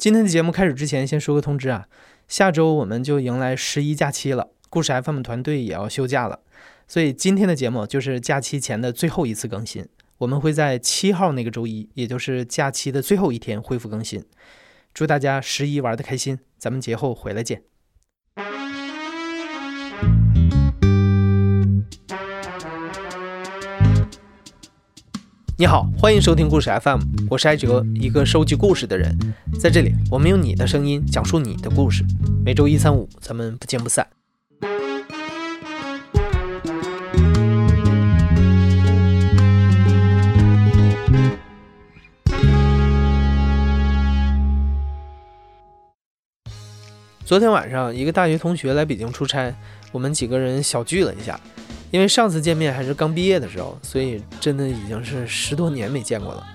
今天的节目开始之前，先说个通知啊，下周我们就迎来十一假期了，故事 FM 团队也要休假了，所以今天的节目就是假期前的最后一次更新。我们会在七号那个周一，也就是假期的最后一天恢复更新。祝大家十一玩的开心，咱们节后回来见。你好，欢迎收听故事 FM，我是艾哲，一个收集故事的人。在这里，我们用你的声音讲述你的故事。每周一、三、五，咱们不见不散。昨天晚上，一个大学同学来北京出差，我们几个人小聚了一下。因为上次见面还是刚毕业的时候，所以真的已经是十多年没见过了。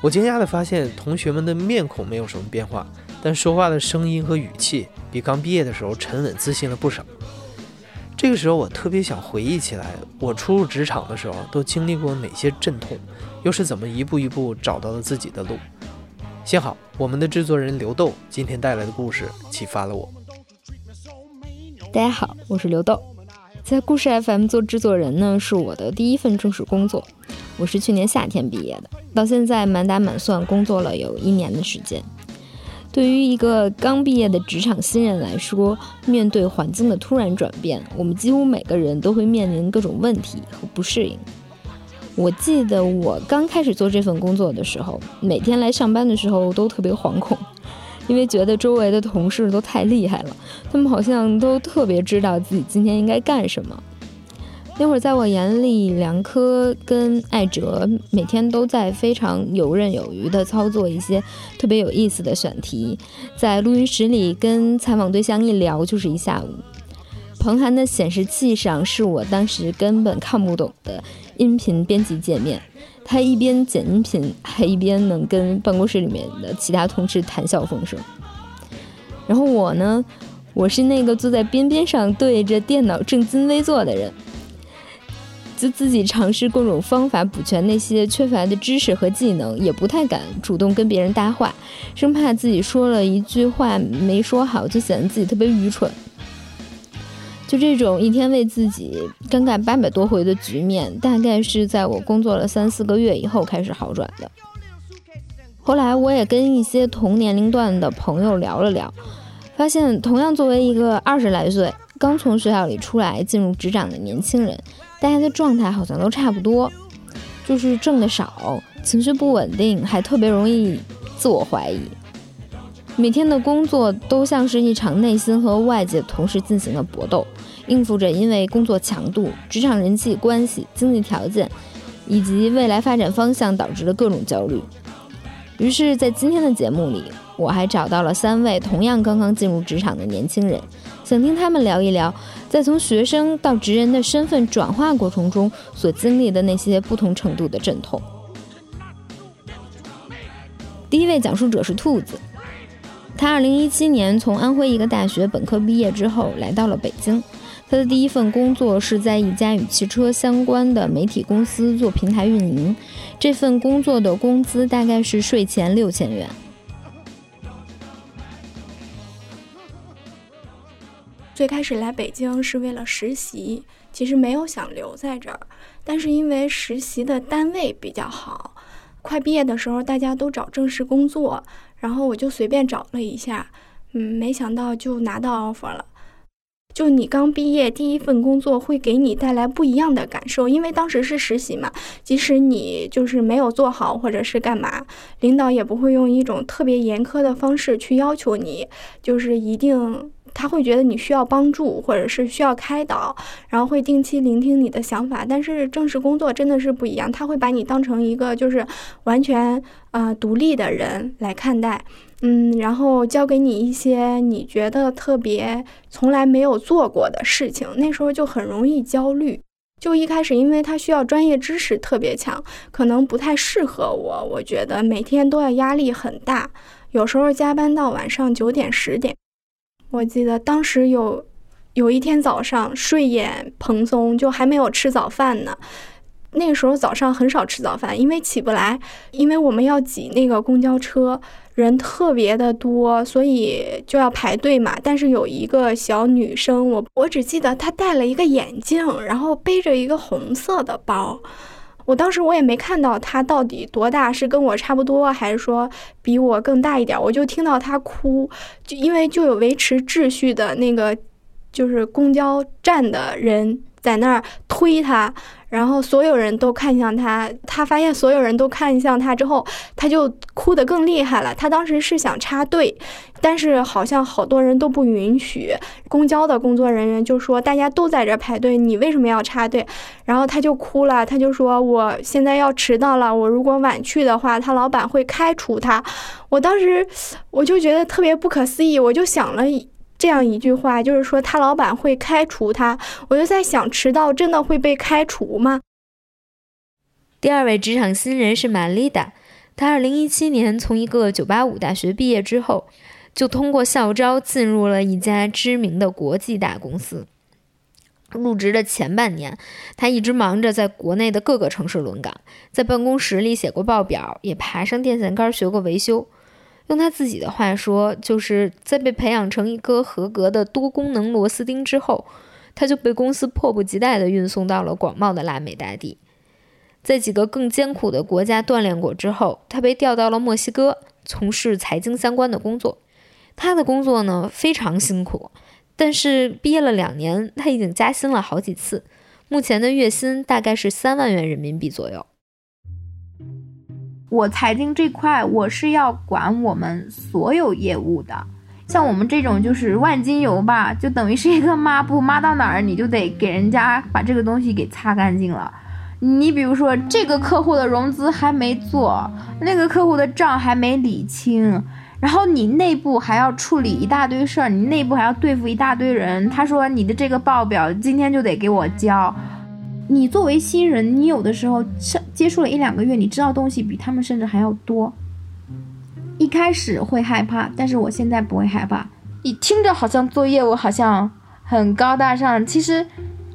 我惊讶地发现，同学们的面孔没有什么变化，但说话的声音和语气比刚毕业的时候沉稳自信了不少。这个时候，我特别想回忆起来，我初入职场的时候都经历过哪些阵痛，又是怎么一步一步找到了自己的路。幸好，我们的制作人刘豆今天带来的故事启发了我。大家好，我是刘豆。在故事 FM 做制作人呢，是我的第一份正式工作。我是去年夏天毕业的，到现在满打满算工作了有一年的时间。对于一个刚毕业的职场新人来说，面对环境的突然转变，我们几乎每个人都会面临各种问题和不适应。我记得我刚开始做这份工作的时候，每天来上班的时候都特别惶恐。因为觉得周围的同事都太厉害了，他们好像都特别知道自己今天应该干什么。那会儿在我眼里，梁科跟艾哲每天都在非常游刃有余地操作一些特别有意思的选题，在录音室里跟采访对象一聊就是一下午。彭涵的显示器上是我当时根本看不懂的音频编辑界面。他一边剪音频，还一边能跟办公室里面的其他同事谈笑风生。然后我呢，我是那个坐在边边上对着电脑正襟危坐的人，就自己尝试各种方法补全那些缺乏的知识和技能，也不太敢主动跟别人搭话，生怕自己说了一句话没说好，就显得自己特别愚蠢。就这种一天为自己尴尬八百多回的局面，大概是在我工作了三四个月以后开始好转的。后来我也跟一些同年龄段的朋友聊了聊，发现同样作为一个二十来岁刚从学校里出来进入职场的年轻人，大家的状态好像都差不多，就是挣得少，情绪不稳定，还特别容易自我怀疑。每天的工作都像是一场内心和外界同时进行的搏斗，应付着因为工作强度、职场人际关系、经济条件以及未来发展方向导致的各种焦虑。于是，在今天的节目里，我还找到了三位同样刚刚进入职场的年轻人，想听他们聊一聊，在从学生到职人的身份转化过程中所经历的那些不同程度的阵痛。第一位讲述者是兔子。他二零一七年从安徽一个大学本科毕业之后，来到了北京。他的第一份工作是在一家与汽车相关的媒体公司做平台运营。这份工作的工资大概是税前六千元。最开始来北京是为了实习，其实没有想留在这儿，但是因为实习的单位比较好，快毕业的时候大家都找正式工作。然后我就随便找了一下，嗯，没想到就拿到 offer 了。就你刚毕业第一份工作会给你带来不一样的感受，因为当时是实习嘛，即使你就是没有做好或者是干嘛，领导也不会用一种特别严苛的方式去要求你，就是一定他会觉得你需要帮助或者是需要开导，然后会定期聆听你的想法。但是正式工作真的是不一样，他会把你当成一个就是完全呃独立的人来看待。嗯，然后教给你一些你觉得特别从来没有做过的事情，那时候就很容易焦虑。就一开始，因为他需要专业知识特别强，可能不太适合我。我觉得每天都要压力很大，有时候加班到晚上九点十点。我记得当时有有一天早上睡眼蓬松，就还没有吃早饭呢。那个时候早上很少吃早饭，因为起不来，因为我们要挤那个公交车，人特别的多，所以就要排队嘛。但是有一个小女生，我我只记得她戴了一个眼镜，然后背着一个红色的包。我当时我也没看到她到底多大，是跟我差不多，还是说比我更大一点？我就听到她哭，就因为就有维持秩序的那个，就是公交站的人在那儿推他。然后所有人都看向他，他发现所有人都看向他之后，他就哭得更厉害了。他当时是想插队，但是好像好多人都不允许。公交的工作人员就说：“大家都在这排队，你为什么要插队？”然后他就哭了，他就说：“我现在要迟到了，我如果晚去的话，他老板会开除他。”我当时我就觉得特别不可思议，我就想了。这样一句话，就是说他老板会开除他。我就在想，迟到真的会被开除吗？第二位职场新人是玛丽达，她二零一七年从一个九八五大学毕业之后，就通过校招进入了一家知名的国际大公司。入职的前半年，他一直忙着在国内的各个城市轮岗，在办公室里写过报表，也爬上电线杆学过维修。用他自己的话说，就是在被培养成一颗合格的多功能螺丝钉之后，他就被公司迫不及待地运送到了广袤的拉美大地。在几个更艰苦的国家锻炼过之后，他被调到了墨西哥，从事财经相关的工作。他的工作呢非常辛苦，但是毕业了两年，他已经加薪了好几次，目前的月薪大概是三万元人民币左右。我财经这块，我是要管我们所有业务的。像我们这种就是万金油吧，就等于是一个抹布，抹到哪儿你就得给人家把这个东西给擦干净了。你比如说，这个客户的融资还没做，那个客户的账还没理清，然后你内部还要处理一大堆事儿，你内部还要对付一大堆人。他说你的这个报表今天就得给我交。你作为新人，你有的时候接触了一两个月，你知道东西比他们甚至还要多。一开始会害怕，但是我现在不会害怕。你听着好像做业务好像很高大上，其实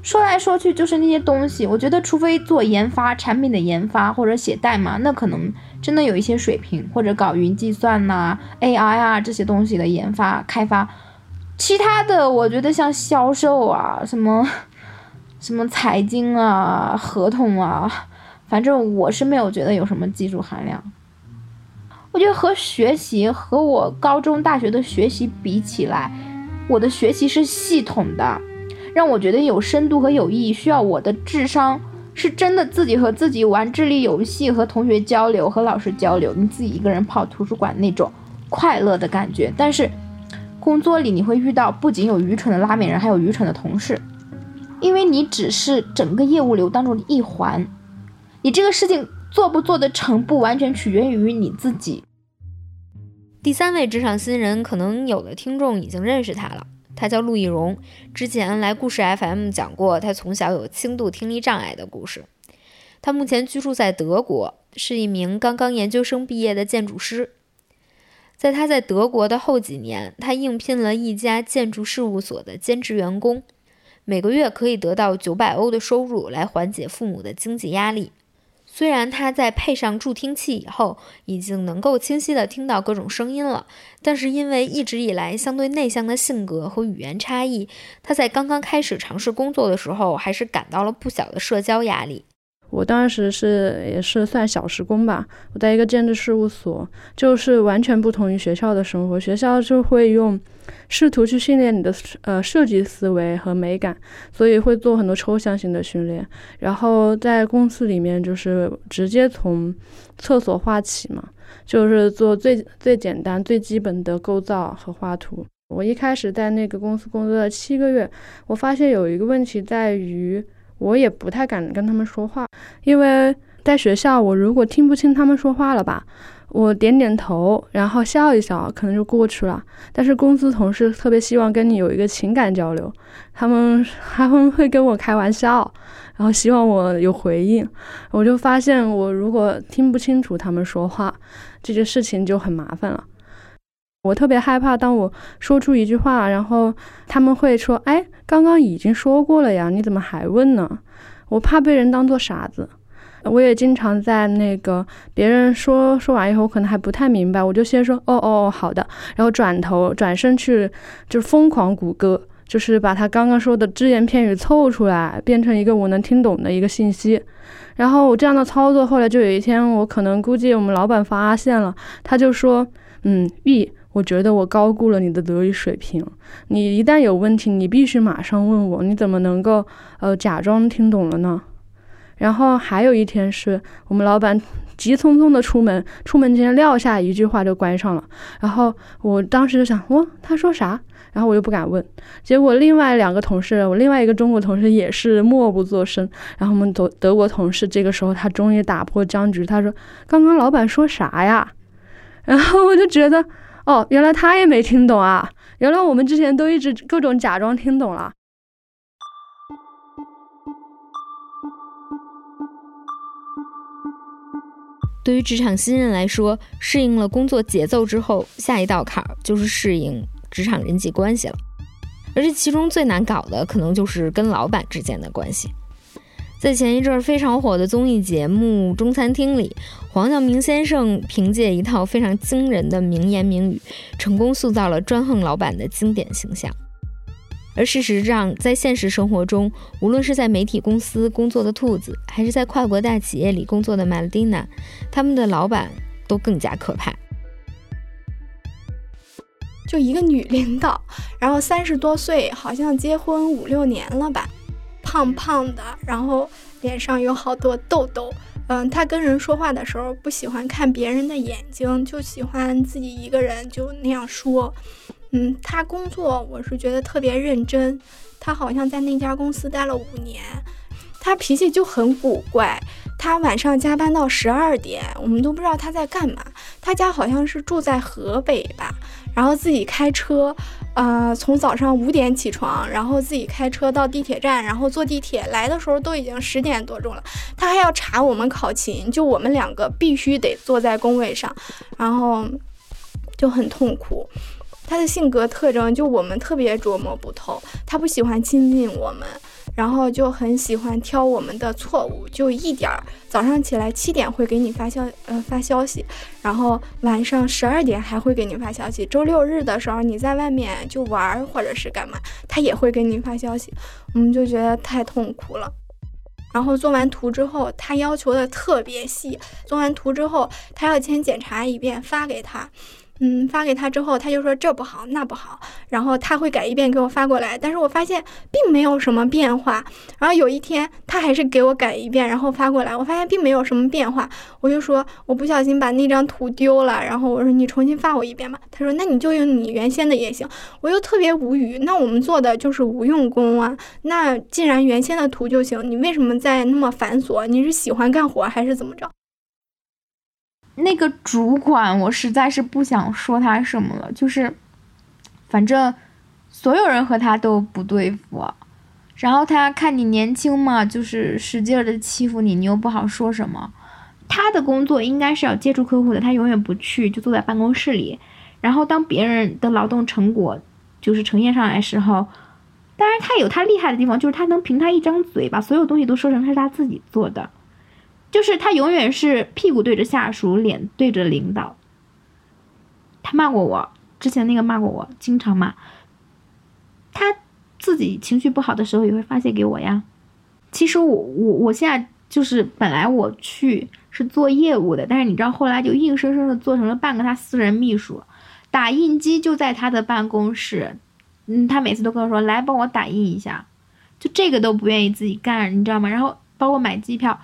说来说去就是那些东西。我觉得，除非做研发产品的研发或者写代码，那可能真的有一些水平，或者搞云计算呐、AI 啊这些东西的研发开发。其他的，我觉得像销售啊什么。什么财经啊，合同啊，反正我是没有觉得有什么技术含量。我觉得和学习和我高中、大学的学习比起来，我的学习是系统的，让我觉得有深度和有意义。需要我的智商是真的自己和自己玩智力游戏，和同学交流，和老师交流，你自己一个人泡图书馆那种快乐的感觉。但是工作里你会遇到不仅有愚蠢的拉美人，还有愚蠢的同事。因为你只是整个业务流当中的一环，你这个事情做不做得成，不完全取决于你自己。第三位职场新人，可能有的听众已经认识他了，他叫陆易荣，之前来故事 FM 讲过他从小有轻度听力障碍的故事。他目前居住在德国，是一名刚刚研究生毕业的建筑师。在他在德国的后几年，他应聘了一家建筑事务所的兼职员工。每个月可以得到九百欧的收入来缓解父母的经济压力。虽然他在配上助听器以后已经能够清晰地听到各种声音了，但是因为一直以来相对内向的性格和语言差异，他在刚刚开始尝试工作的时候还是感到了不小的社交压力。我当时是也是算小时工吧，我在一个建筑事务所，就是完全不同于学校的生活。学校就会用。试图去训练你的呃设计思维和美感，所以会做很多抽象性的训练。然后在公司里面就是直接从厕所画起嘛，就是做最最简单最基本的构造和画图。我一开始在那个公司工作了七个月，我发现有一个问题在于，我也不太敢跟他们说话，因为在学校我如果听不清他们说话了吧。我点点头，然后笑一笑，可能就过去了。但是公司同事特别希望跟你有一个情感交流，他们他们会跟我开玩笑，然后希望我有回应。我就发现，我如果听不清楚他们说话，这件事情就很麻烦了。我特别害怕，当我说出一句话，然后他们会说：“哎，刚刚已经说过了呀，你怎么还问呢？”我怕被人当做傻子。我也经常在那个别人说说完以后，我可能还不太明白，我就先说哦哦哦好的，然后转头转身去就疯狂谷歌，就是把他刚刚说的只言片语凑出来，变成一个我能听懂的一个信息。然后我这样的操作，后来就有一天，我可能估计我们老板发现了，他就说，嗯，B，我觉得我高估了你的德语水平，你一旦有问题，你必须马上问我，你怎么能够呃假装听懂了呢？然后还有一天是我们老板急匆匆的出门，出门前撂下一句话就关上了。然后我当时就想，哇，他说啥？然后我又不敢问。结果另外两个同事，我另外一个中国同事也是默不作声。然后我们德德国同事这个时候他终于打破僵局，他说：“刚刚老板说啥呀？”然后我就觉得，哦，原来他也没听懂啊！原来我们之前都一直各种假装听懂了。对于职场新人来说，适应了工作节奏之后，下一道坎儿就是适应职场人际关系了。而这其中最难搞的，可能就是跟老板之间的关系。在前一阵非常火的综艺节目《中餐厅》里，黄晓明先生凭借一套非常惊人的名言名语，成功塑造了专横老板的经典形象。而事实上，在现实生活中，无论是在媒体公司工作的兔子，还是在跨国大企业里工作的马蒂娜，他们的老板都更加可怕。就一个女领导，然后三十多岁，好像结婚五六年了吧，胖胖的，然后脸上有好多痘痘。嗯，她跟人说话的时候不喜欢看别人的眼睛，就喜欢自己一个人就那样说。嗯，他工作我是觉得特别认真，他好像在那家公司待了五年，他脾气就很古怪，他晚上加班到十二点，我们都不知道他在干嘛。他家好像是住在河北吧，然后自己开车，呃，从早上五点起床，然后自己开车到地铁站，然后坐地铁来的时候都已经十点多钟了，他还要查我们考勤，就我们两个必须得坐在工位上，然后就很痛苦。他的性格特征就我们特别琢磨不透，他不喜欢亲近我们，然后就很喜欢挑我们的错误，就一点儿。早上起来七点会给你发消呃发消息，然后晚上十二点还会给你发消息。周六日的时候你在外面就玩或者是干嘛，他也会给你发消息。我们就觉得太痛苦了。然后做完图之后，他要求的特别细，做完图之后他要先检查一遍发给他。嗯，发给他之后，他就说这不好那不好，然后他会改一遍给我发过来，但是我发现并没有什么变化。然后有一天他还是给我改一遍，然后发过来，我发现并没有什么变化，我就说我不小心把那张图丢了，然后我说你重新发我一遍吧。他说那你就用你原先的也行。我又特别无语，那我们做的就是无用功啊。那既然原先的图就行，你为什么在那么繁琐？你是喜欢干活还是怎么着？那个主管，我实在是不想说他什么了，就是，反正所有人和他都不对付，然后他看你年轻嘛，就是使劲的欺负你，你又不好说什么。他的工作应该是要接触客户的，他永远不去，就坐在办公室里。然后当别人的劳动成果就是呈现上来时候，当然他有他厉害的地方，就是他能凭他一张嘴把所有东西都说成是他自己做的。就是他永远是屁股对着下属，脸对着领导。他骂过我，之前那个骂过我，经常骂。他自己情绪不好的时候也会发泄给我呀。其实我我我现在就是本来我去是做业务的，但是你知道后来就硬生生的做成了半个他私人秘书，打印机就在他的办公室。嗯，他每次都跟我说来帮我打印一下，就这个都不愿意自己干，你知道吗？然后包括买机票。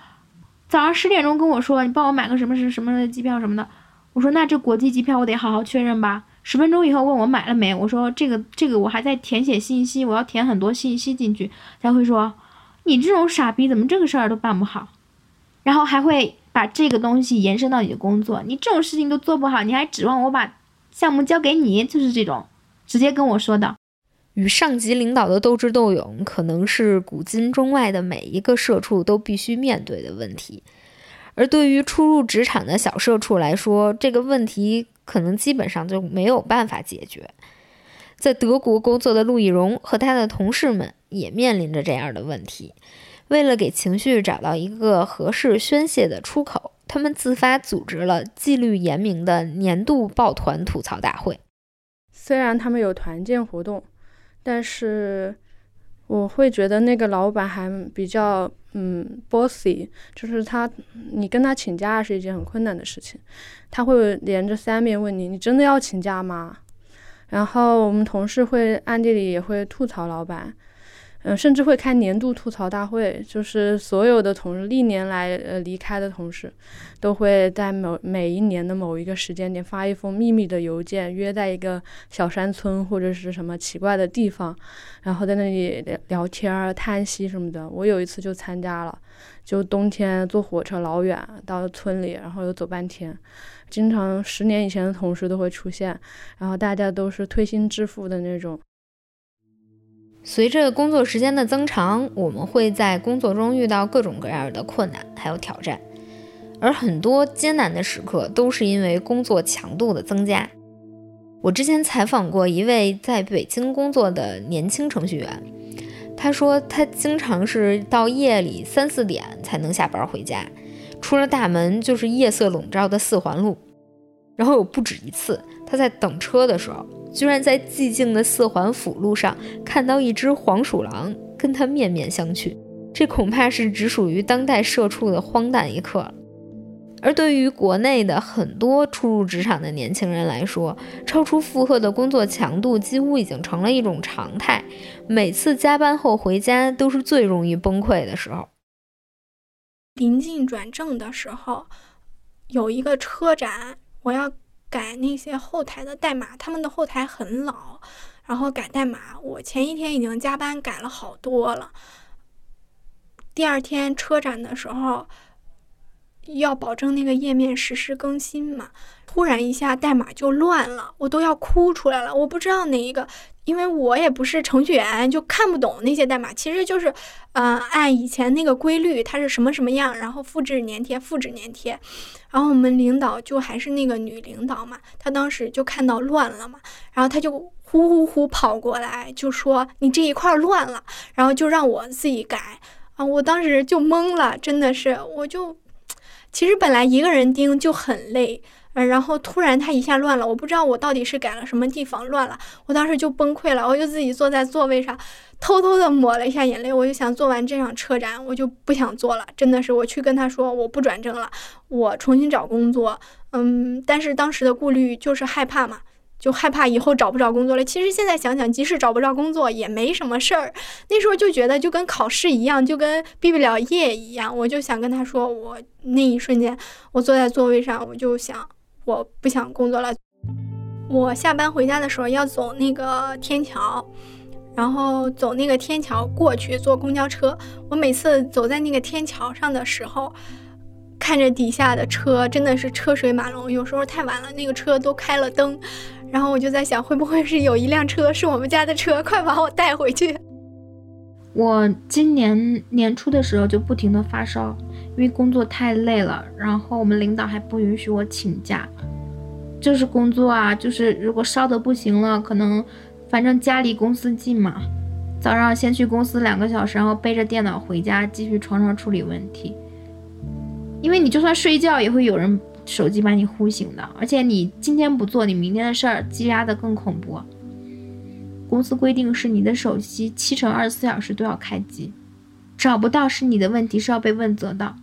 早上十点钟跟我说，你帮我买个什么什么什么的机票什么的。我说那这国际机票我得好好确认吧。十分钟以后问我买了没，我说这个这个我还在填写信息，我要填很多信息进去才会说，你这种傻逼怎么这个事儿都办不好，然后还会把这个东西延伸到你的工作，你这种事情都做不好，你还指望我把项目交给你，就是这种直接跟我说的。与上级领导的斗智斗勇，可能是古今中外的每一个社畜都必须面对的问题。而对于初入职场的小社畜来说，这个问题可能基本上就没有办法解决。在德国工作的陆亦荣和他的同事们也面临着这样的问题。为了给情绪找到一个合适宣泄的出口，他们自发组织了纪律严明的年度抱团吐槽大会。虽然他们有团建活动，但是我会觉得那个老板还比较嗯 bossy，就是他你跟他请假是一件很困难的事情，他会连着三遍问你：“你真的要请假吗？”然后我们同事会暗地里也会吐槽老板。嗯，甚至会开年度吐槽大会，就是所有的同事历年来呃离开的同事，都会在某每一年的某一个时间点发一封秘密的邮件，约在一个小山村或者是什么奇怪的地方，然后在那里聊聊天儿、叹息什么的。我有一次就参加了，就冬天坐火车老远到村里，然后又走半天，经常十年以前的同事都会出现，然后大家都是推心置腹的那种。随着工作时间的增长，我们会在工作中遇到各种各样的困难，还有挑战，而很多艰难的时刻都是因为工作强度的增加。我之前采访过一位在北京工作的年轻程序员，他说他经常是到夜里三四点才能下班回家，出了大门就是夜色笼罩的四环路，然后有不止一次他在等车的时候。居然在寂静的四环辅路上看到一只黄鼠狼跟他面面相觑，这恐怕是只属于当代社畜的荒诞一刻了。而对于国内的很多初入职场的年轻人来说，超出负荷的工作强度几乎已经成了一种常态。每次加班后回家都是最容易崩溃的时候。临近转正的时候，有一个车展，我要。改那些后台的代码，他们的后台很老，然后改代码，我前一天已经加班改了好多了。第二天车展的时候，要保证那个页面实时更新嘛，突然一下代码就乱了，我都要哭出来了，我不知道哪一个。因为我也不是程序员，就看不懂那些代码。其实就是，呃，按以前那个规律，它是什么什么样，然后复制粘贴，复制粘贴。然后我们领导就还是那个女领导嘛，她当时就看到乱了嘛，然后她就呼呼呼跑过来，就说你这一块乱了，然后就让我自己改。啊，我当时就懵了，真的是，我就，其实本来一个人盯就很累。嗯，然后突然他一下乱了，我不知道我到底是改了什么地方乱了，我当时就崩溃了，我就自己坐在座位上，偷偷的抹了一下眼泪，我就想做完这场车展，我就不想做了，真的是，我去跟他说我不转正了，我重新找工作，嗯，但是当时的顾虑就是害怕嘛，就害怕以后找不着工作了。其实现在想想，即使找不着工作也没什么事儿，那时候就觉得就跟考试一样，就跟毕不了业一样，我就想跟他说，我那一瞬间，我坐在座位上，我就想。我不想工作了。我下班回家的时候要走那个天桥，然后走那个天桥过去坐公交车。我每次走在那个天桥上的时候，看着底下的车，真的是车水马龙。有时候太晚了，那个车都开了灯，然后我就在想，会不会是有一辆车是我们家的车？快把我带回去！我今年年初的时候就不停的发烧，因为工作太累了，然后我们领导还不允许我请假。就是工作啊，就是如果烧的不行了，可能反正家离公司近嘛，早上先去公司两个小时，然后背着电脑回家继续床上处理问题。因为你就算睡觉也会有人手机把你呼醒的，而且你今天不做，你明天的事儿积压的更恐怖。公司规定是你的手机七乘二十四小时都要开机，找不到是你的问题，是要被问责的。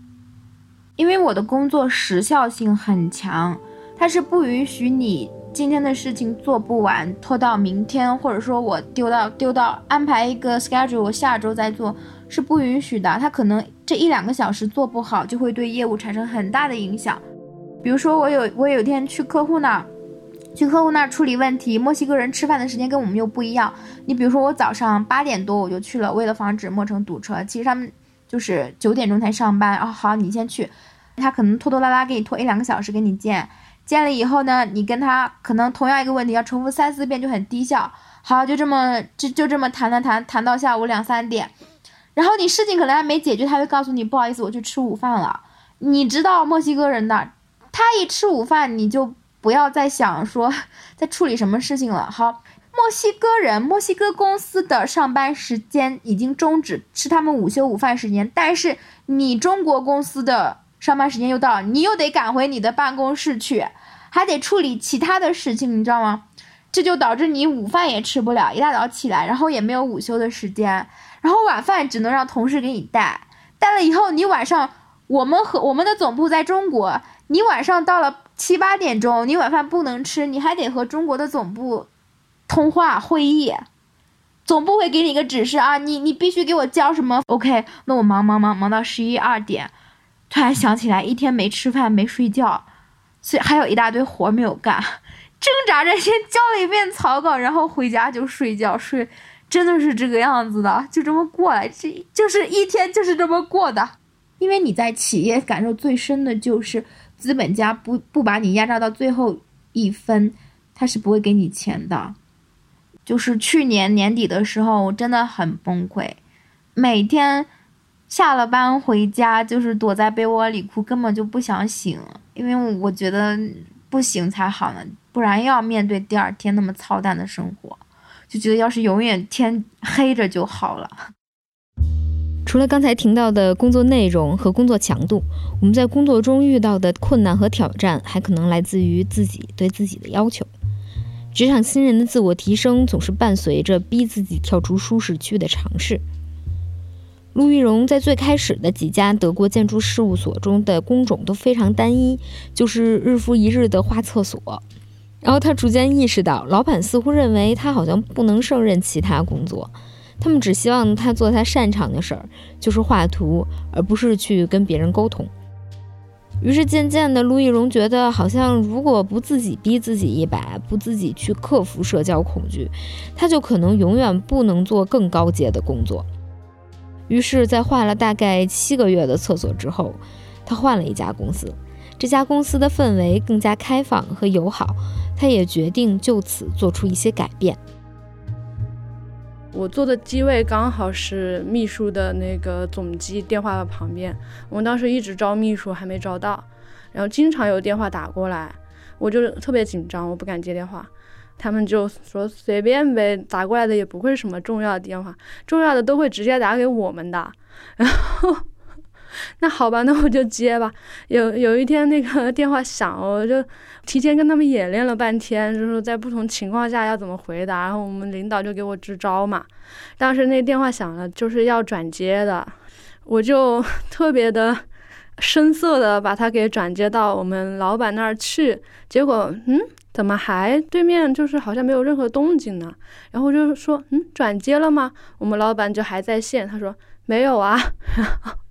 因为我的工作时效性很强，它是不允许你今天的事情做不完拖到明天，或者说我丢到丢到安排一个 schedule 我下周再做是不允许的。它可能这一两个小时做不好，就会对业务产生很大的影响。比如说我有我有一天去客户那儿。去客户那儿处理问题，墨西哥人吃饭的时间跟我们又不一样。你比如说，我早上八点多我就去了，为了防止墨城堵车。其实他们就是九点钟才上班。哦，好，你先去，他可能拖拖拉拉给你拖一两个小时给你见。见了以后呢，你跟他可能同样一个问题要重复三四遍，就很低效。好，就这么就就这么谈谈谈谈到下午两三点，然后你事情可能还没解决，他就告诉你不好意思，我去吃午饭了。你知道墨西哥人的，他一吃午饭你就。不要再想说 在处理什么事情了。好，墨西哥人，墨西哥公司的上班时间已经终止，是他们午休午饭时间。但是你中国公司的上班时间又到了，你又得赶回你的办公室去，还得处理其他的事情，你知道吗？这就导致你午饭也吃不了，一大早起来，然后也没有午休的时间，然后晚饭只能让同事给你带，带了以后你晚上，我们和我们的总部在中国，你晚上到了七八点钟，你晚饭不能吃，你还得和中国的总部。通话会议，总部会给你一个指示啊，你你必须给我交什么？OK，那我忙忙忙忙到十一二点，突然想起来一天没吃饭没睡觉，所以还有一大堆活没有干，挣扎着先交了一遍草稿，然后回家就睡觉睡，真的是这个样子的，就这么过来，这就是一天就是这么过的。因为你在企业感受最深的就是资本家不不把你压榨到最后一分，他是不会给你钱的。就是去年年底的时候，我真的很崩溃，每天下了班回家就是躲在被窝里哭，根本就不想醒，因为我觉得不醒才好呢，不然又要面对第二天那么操蛋的生活，就觉得要是永远天黑着就好了。除了刚才听到的工作内容和工作强度，我们在工作中遇到的困难和挑战，还可能来自于自己对自己的要求。职场新人的自我提升总是伴随着逼自己跳出舒适区的尝试。陆玉荣在最开始的几家德国建筑事务所中的工种都非常单一，就是日复一日的画厕所。然后他逐渐意识到，老板似乎认为他好像不能胜任其他工作，他们只希望他做他擅长的事儿，就是画图，而不是去跟别人沟通。于是渐渐的，陆易荣觉得好像如果不自己逼自己一把，不自己去克服社交恐惧，他就可能永远不能做更高阶的工作。于是，在画了大概七个月的厕所之后，他换了一家公司。这家公司的氛围更加开放和友好，他也决定就此做出一些改变。我坐的机位刚好是秘书的那个总机电话的旁边，我们当时一直招秘书还没招到，然后经常有电话打过来，我就特别紧张，我不敢接电话，他们就说随便呗，打过来的也不会什么重要的电话，重要的都会直接打给我们的，然后。那好吧，那我就接吧。有有一天那个电话响，我就提前跟他们演练了半天，就是在不同情况下要怎么回答。然后我们领导就给我支招嘛。当时那电话响了，就是要转接的，我就 特别的生涩的把他给转接到我们老板那儿去。结果，嗯，怎么还对面就是好像没有任何动静呢？然后我就说，嗯，转接了吗？我们老板就还在线，他说没有啊。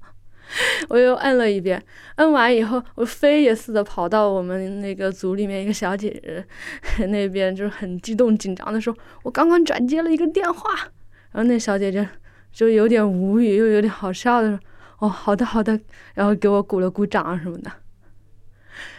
我又摁了一遍，摁完以后，我飞也似的跑到我们那个组里面一个小姐姐 那边，就是很激动紧张的说：“我刚刚转接了一个电话。”然后那小姐姐就有点无语，又有点好笑的说：“哦，好的好的。”然后给我鼓了鼓掌什么的。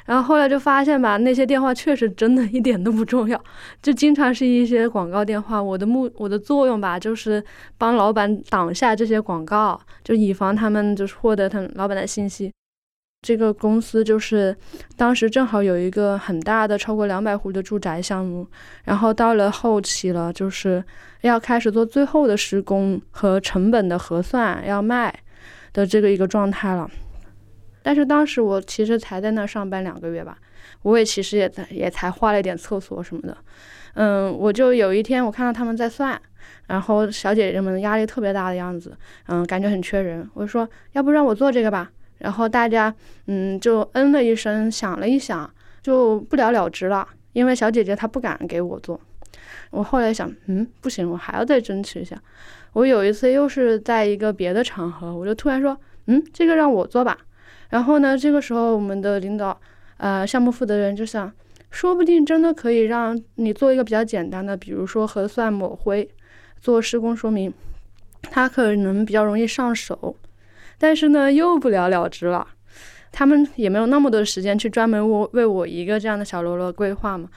然后后来就发现吧，那些电话确实真的一点都不重要，就经常是一些广告电话。我的目 我的作用吧，就是帮老板挡下这些广告，就以防他们就是获得他们老板的信息。这个公司就是当时正好有一个很大的超过两百户的住宅项目，然后到了后期了，就是要开始做最后的施工和成本的核算，要卖的这个一个状态了。但是当时我其实才在那上班两个月吧，我也其实也在也才画了一点厕所什么的，嗯，我就有一天我看到他们在算，然后小姐姐们压力特别大的样子，嗯，感觉很缺人，我说要不让我做这个吧，然后大家嗯就嗯了一声，想了一想，就不了了之了，因为小姐姐她不敢给我做，我后来想，嗯，不行，我还要再争取一下，我有一次又是在一个别的场合，我就突然说，嗯，这个让我做吧。然后呢？这个时候，我们的领导，呃，项目负责人就想，说不定真的可以让你做一个比较简单的，比如说核算抹灰，做施工说明，他可能比较容易上手。但是呢，又不了了之了。他们也没有那么多时间去专门为为我一个这样的小喽啰规划嘛。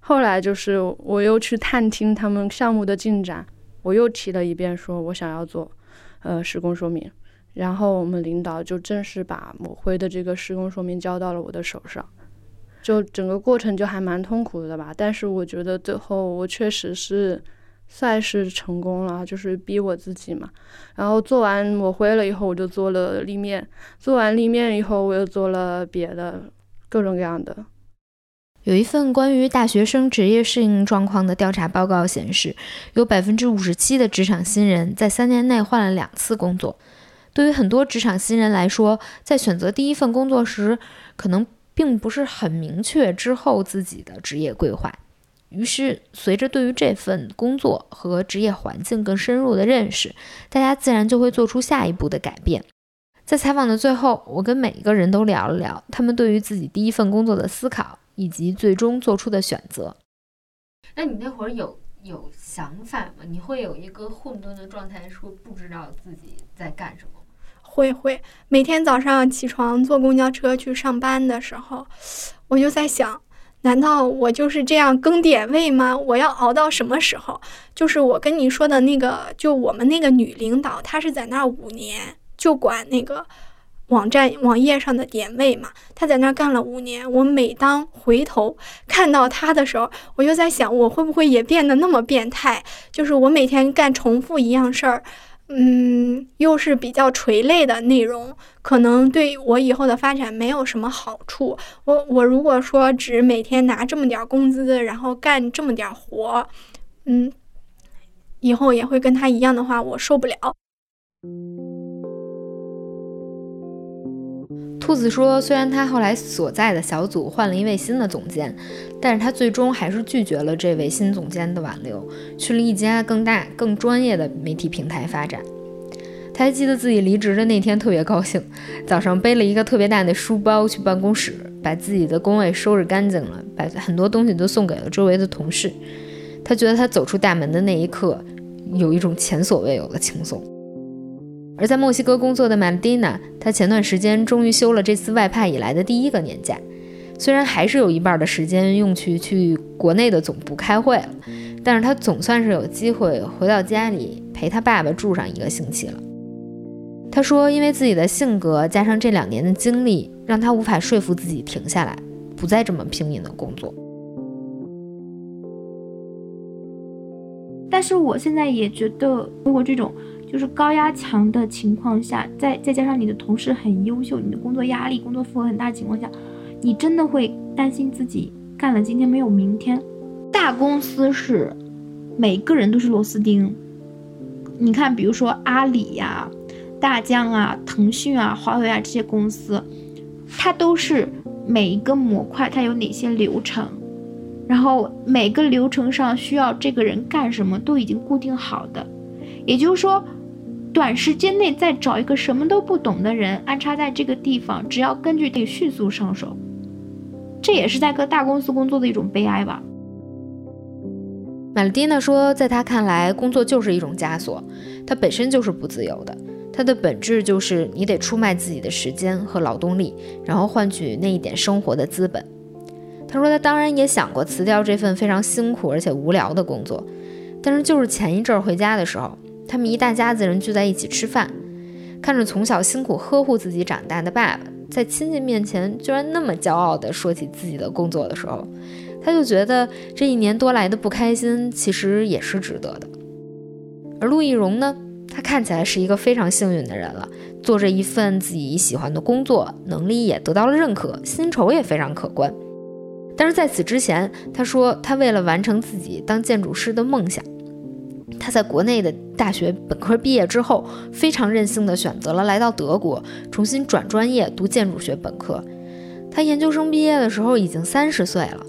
后来就是我又去探听他们项目的进展，我又提了一遍，说我想要做，呃，施工说明。然后我们领导就正式把抹灰的这个施工说明交到了我的手上。就整个过程就还蛮痛苦的吧。但是我觉得最后我确实是算是成功了，就是逼我自己嘛。然后做完抹灰了以后，我就做了立面，做完立面以后，我又做了别的各种各样的。有一份关于大学生职业适应状况的调查报告显示，有百分之五十七的职场新人在三年内换了两次工作。对于很多职场新人来说，在选择第一份工作时，可能并不是很明确之后自己的职业规划。于是，随着对于这份工作和职业环境更深入的认识，大家自然就会做出下一步的改变。在采访的最后，我跟每一个人都聊了聊他们对于自己第一份工作的思考。以及最终做出的选择。那你那会儿有有想法吗？你会有一个混沌的状态，说不知道自己在干什么？会会，每天早上起床坐公交车去上班的时候，我就在想，难道我就是这样更点位吗？我要熬到什么时候？就是我跟你说的那个，就我们那个女领导，她是在那儿五年，就管那个。网站网页上的点位嘛，他在那儿干了五年。我每当回头看到他的时候，我就在想，我会不会也变得那么变态？就是我每天干重复一样事儿，嗯，又是比较垂类的内容，可能对我以后的发展没有什么好处。我我如果说只每天拿这么点工资，然后干这么点活，嗯，以后也会跟他一样的话，我受不了。兔子说：“虽然他后来所在的小组换了一位新的总监，但是他最终还是拒绝了这位新总监的挽留，去了一家更大、更专业的媒体平台发展。他还记得自己离职的那天特别高兴，早上背了一个特别大的书包去办公室，把自己的工位收拾干净了，把很多东西都送给了周围的同事。他觉得他走出大门的那一刻，有一种前所未有的轻松。”而在墨西哥工作的玛蒂娜，她前段时间终于休了这次外派以来的第一个年假。虽然还是有一半的时间用去去国内的总部开会了，但是她总算是有机会回到家里陪她爸爸住上一个星期了。她说，因为自己的性格加上这两年的经历，让她无法说服自己停下来，不再这么拼命的工作。但是我现在也觉得，如果这种。就是高压强的情况下，再再加上你的同事很优秀，你的工作压力、工作负荷很大的情况下，你真的会担心自己干了今天没有明天。大公司是每个人都是螺丝钉，你看，比如说阿里呀、大疆啊、腾讯啊、华为啊这些公司，它都是每一个模块它有哪些流程，然后每个流程上需要这个人干什么都已经固定好的，也就是说。短时间内再找一个什么都不懂的人安插在这个地方，只要根据地迅速上手，这也是在各大公司工作的一种悲哀吧。玛丽蒂娜说，在她看来，工作就是一种枷锁，它本身就是不自由的，它的本质就是你得出卖自己的时间和劳动力，然后换取那一点生活的资本。她说，她当然也想过辞掉这份非常辛苦而且无聊的工作，但是就是前一阵回家的时候。他们一大家子人聚在一起吃饭，看着从小辛苦呵护自己长大的爸爸，在亲戚面前居然那么骄傲地说起自己的工作的时候，他就觉得这一年多来的不开心其实也是值得的。而陆易荣呢，他看起来是一个非常幸运的人了，做着一份自己喜欢的工作，能力也得到了认可，薪酬也非常可观。但是在此之前，他说他为了完成自己当建筑师的梦想。他在国内的大学本科毕业之后，非常任性的选择了来到德国，重新转专业读建筑学本科。他研究生毕业的时候已经三十岁了。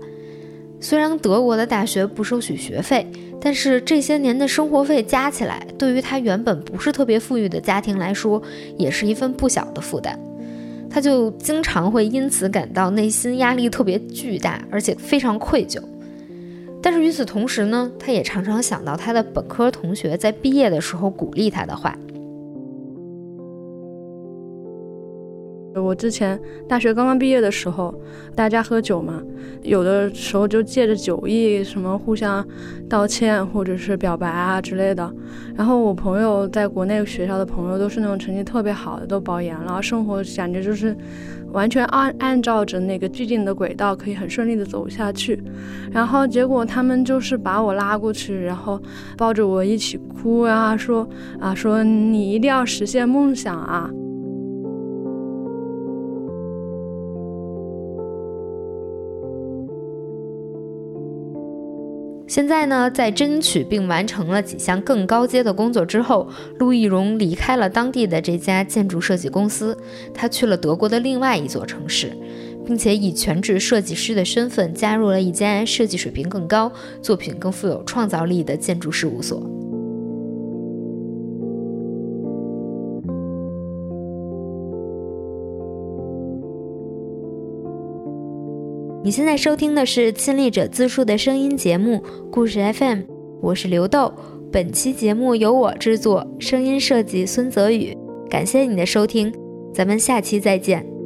虽然德国的大学不收取学费，但是这些年的生活费加起来，对于他原本不是特别富裕的家庭来说，也是一份不小的负担。他就经常会因此感到内心压力特别巨大，而且非常愧疚。但是与此同时呢，他也常常想到他的本科同学在毕业的时候鼓励他的话。我之前大学刚刚毕业的时候，大家喝酒嘛，有的时候就借着酒意，什么互相道歉或者是表白啊之类的。然后我朋友在国内学校的朋友都是那种成绩特别好的，都保研了，生活感觉就是完全按按照着那个既定的轨道，可以很顺利的走下去。然后结果他们就是把我拉过去，然后抱着我一起哭啊，说啊说你一定要实现梦想啊。现在呢，在争取并完成了几项更高阶的工作之后，陆易荣离开了当地的这家建筑设计公司，他去了德国的另外一座城市，并且以全职设计师的身份加入了一家设计水平更高、作品更富有创造力的建筑事务所。你现在收听的是亲历者自述的声音节目《故事 FM》，我是刘豆。本期节目由我制作，声音设计孙泽宇。感谢你的收听，咱们下期再见。